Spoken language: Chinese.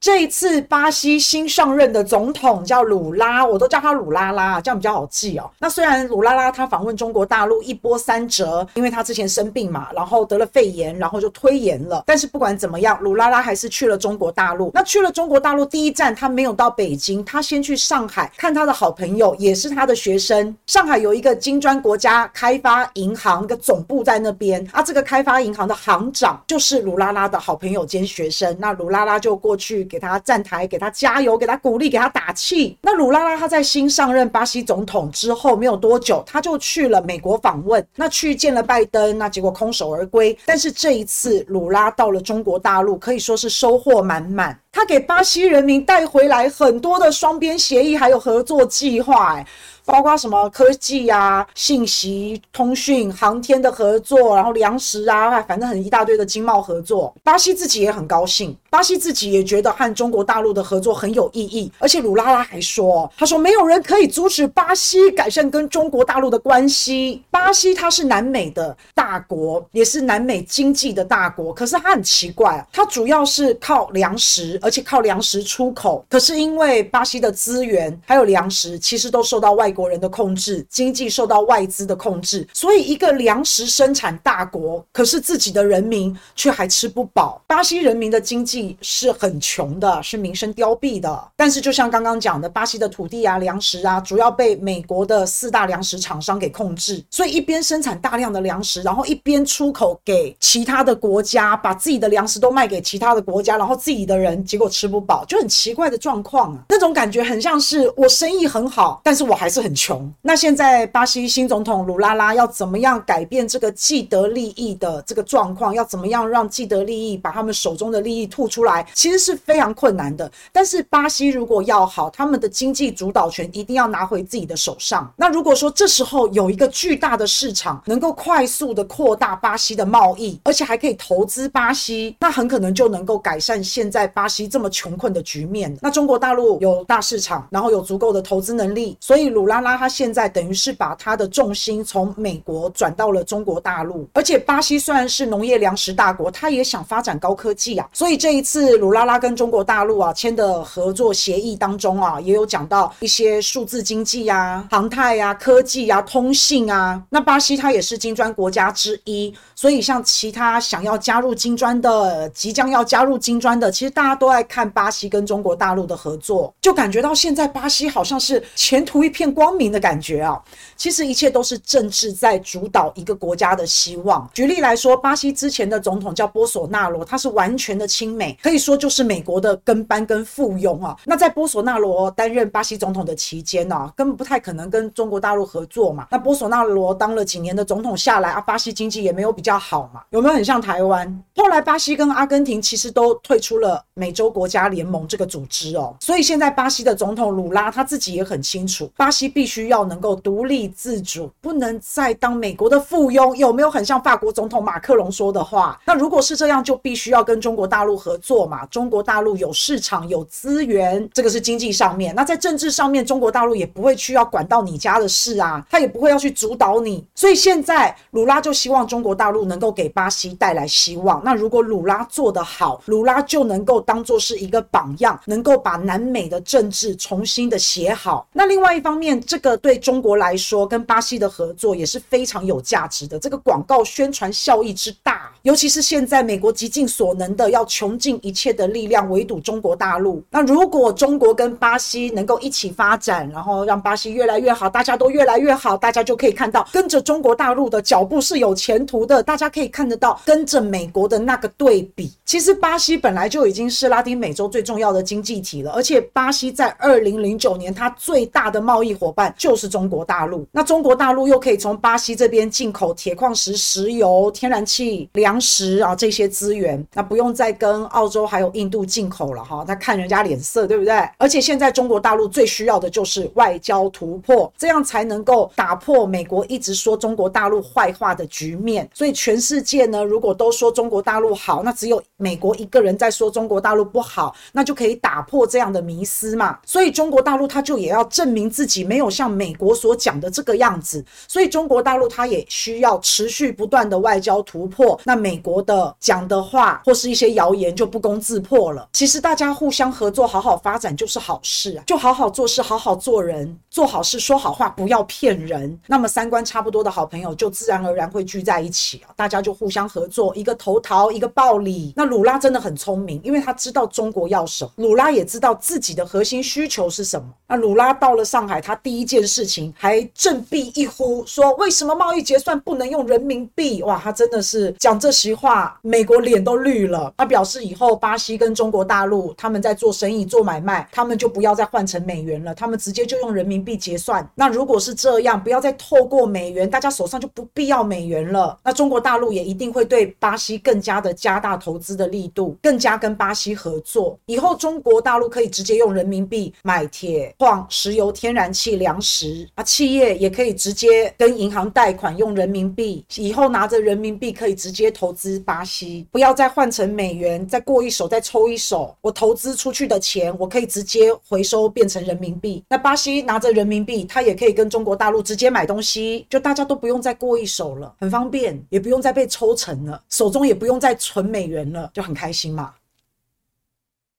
这一次巴西新上任的总统叫鲁拉，我都叫他鲁拉拉，这样比较好记哦。那虽然鲁拉拉他访问中国大陆一波三折，因为他之前生病嘛，然后得了肺炎，然后就推延了。但是不管怎么样，鲁拉拉还是去了中国大陆。那去了中国大陆第一站，他没有到北京，他先去上海看他的好朋友，也是他的学生。上海有一个金砖国家开发银行的总部在那边啊，这个开发银行的行长就是鲁拉拉的好朋友兼学生。那鲁拉拉就过去给他站台，给他加油，给他鼓励，给他打气。那鲁拉拉他在新上任巴西总统之后没有多久，他就去了美国访问，那去见了拜登，那结果空手而归。但是这一次鲁拉到了中国大陆，可以说是收获满满。他给巴西人民带回来很多的双边协议，还有合作计划，哎。包括什么科技啊、信息通讯、航天的合作，然后粮食啊，反正很一大堆的经贸合作。巴西自己也很高兴，巴西自己也觉得和中国大陆的合作很有意义。而且鲁拉拉还说：“他说没有人可以阻止巴西改善跟中国大陆的关系。巴西它是南美的大国，也是南美经济的大国。可是它很奇怪，它主要是靠粮食，而且靠粮食出口。可是因为巴西的资源还有粮食，其实都受到外国。”国人的控制，经济受到外资的控制，所以一个粮食生产大国，可是自己的人民却还吃不饱。巴西人民的经济是很穷的，是民生凋敝的。但是就像刚刚讲的，巴西的土地啊、粮食啊，主要被美国的四大粮食厂商给控制，所以一边生产大量的粮食，然后一边出口给其他的国家，把自己的粮食都卖给其他的国家，然后自己的人结果吃不饱，就很奇怪的状况啊。那种感觉很像是我生意很好，但是我还是很。穷。那现在巴西新总统鲁拉拉要怎么样改变这个既得利益的这个状况？要怎么样让既得利益把他们手中的利益吐出来？其实是非常困难的。但是巴西如果要好，他们的经济主导权一定要拿回自己的手上。那如果说这时候有一个巨大的市场，能够快速的扩大巴西的贸易，而且还可以投资巴西，那很可能就能够改善现在巴西这么穷困的局面。那中国大陆有大市场，然后有足够的投资能力，所以鲁拉。拉他现在等于是把他的重心从美国转到了中国大陆，而且巴西虽然是农业粮食大国，他也想发展高科技啊。所以这一次鲁拉拉跟中国大陆啊签的合作协议当中啊，也有讲到一些数字经济啊、航太啊、科技啊、通信啊。那巴西它也是金砖国家之一，所以像其他想要加入金砖的、即将要加入金砖的，其实大家都在看巴西跟中国大陆的合作，就感觉到现在巴西好像是前途一片光。明的感觉啊，其实一切都是政治在主导一个国家的希望。举例来说，巴西之前的总统叫波索纳罗，他是完全的亲美，可以说就是美国的跟班跟附庸啊。那在波索纳罗担任巴西总统的期间呢、根本不太可能跟中国大陆合作嘛。那波索纳罗当了几年的总统下来啊，巴西经济也没有比较好嘛，有没有很像台湾？后来巴西跟阿根廷其实都退出了美洲国家联盟这个组织哦。所以现在巴西的总统鲁拉他自己也很清楚，巴西必。须要能够独立自主，不能再当美国的附庸。有没有很像法国总统马克龙说的话？那如果是这样，就必须要跟中国大陆合作嘛。中国大陆有市场、有资源，这个是经济上面。那在政治上面，中国大陆也不会去要管到你家的事啊，他也不会要去主导你。所以现在鲁拉就希望中国大陆能够给巴西带来希望。那如果鲁拉做得好，鲁拉就能够当做是一个榜样，能够把南美的政治重新的写好。那另外一方面，这个对中国来说，跟巴西的合作也是非常有价值的。这个广告宣传效益之大，尤其是现在美国极尽所能的要穷尽一切的力量围堵中国大陆。那如果中国跟巴西能够一起发展，然后让巴西越来越好，大家都越来越好，大家就可以看到跟着中国大陆的脚步是有前途的。大家可以看得到跟着美国的那个对比。其实巴西本来就已经是拉丁美洲最重要的经济体了，而且巴西在二零零九年它最大的贸易伙伴。就是中国大陆，那中国大陆又可以从巴西这边进口铁矿石、石油、天然气、粮粮食啊这些资源，那不用再跟澳洲还有印度进口了哈，那看人家脸色，对不对？而且现在中国大陆最需要的就是外交突破，这样才能够打破美国一直说中国大陆坏话的局面。所以全世界呢，如果都说中国大陆好，那只有美国一个人在说中国大陆不好，那就可以打破这样的迷思嘛。所以中国大陆他就也要证明自己没有。像美国所讲的这个样子，所以中国大陆它也需要持续不断的外交突破。那美国的讲的话或是一些谣言就不攻自破了。其实大家互相合作，好好发展就是好事啊，就好好做事，好好做人，做好事，说好话，不要骗人。那么三观差不多的好朋友就自然而然会聚在一起啊，大家就互相合作，一个投桃，一个报李。那鲁拉真的很聪明，因为他知道中国要什么，鲁拉也知道自己的核心需求是什么。那鲁拉到了上海，他第一件事情还振臂一呼，说为什么贸易结算不能用人民币？哇，他真的是讲这席话，美国脸都绿了。他表示以后巴西跟中国大陆他们在做生意、做买卖，他们就不要再换成美元了，他们直接就用人民币结算。那如果是这样，不要再透过美元，大家手上就不必要美元了。那中国大陆也一定会对巴西更加的加大投资的力度，更加跟巴西合作。以后中国大陆可以直接用人民币买铁矿、石油、天然气、粮食啊，企业也可以直接跟银行贷款用人民币。以后拿着人民币可以直接投资巴西，不要再换成美元，再过一手再抽一手。我投资出去的钱，我可以直接回收变成人民币。那巴西拿着人民币，他也可以跟中国大陆直接买东西，就大家都不用再过一手了，很方便，也不用再被抽成了，手中也不用再存美元了，就很开心嘛。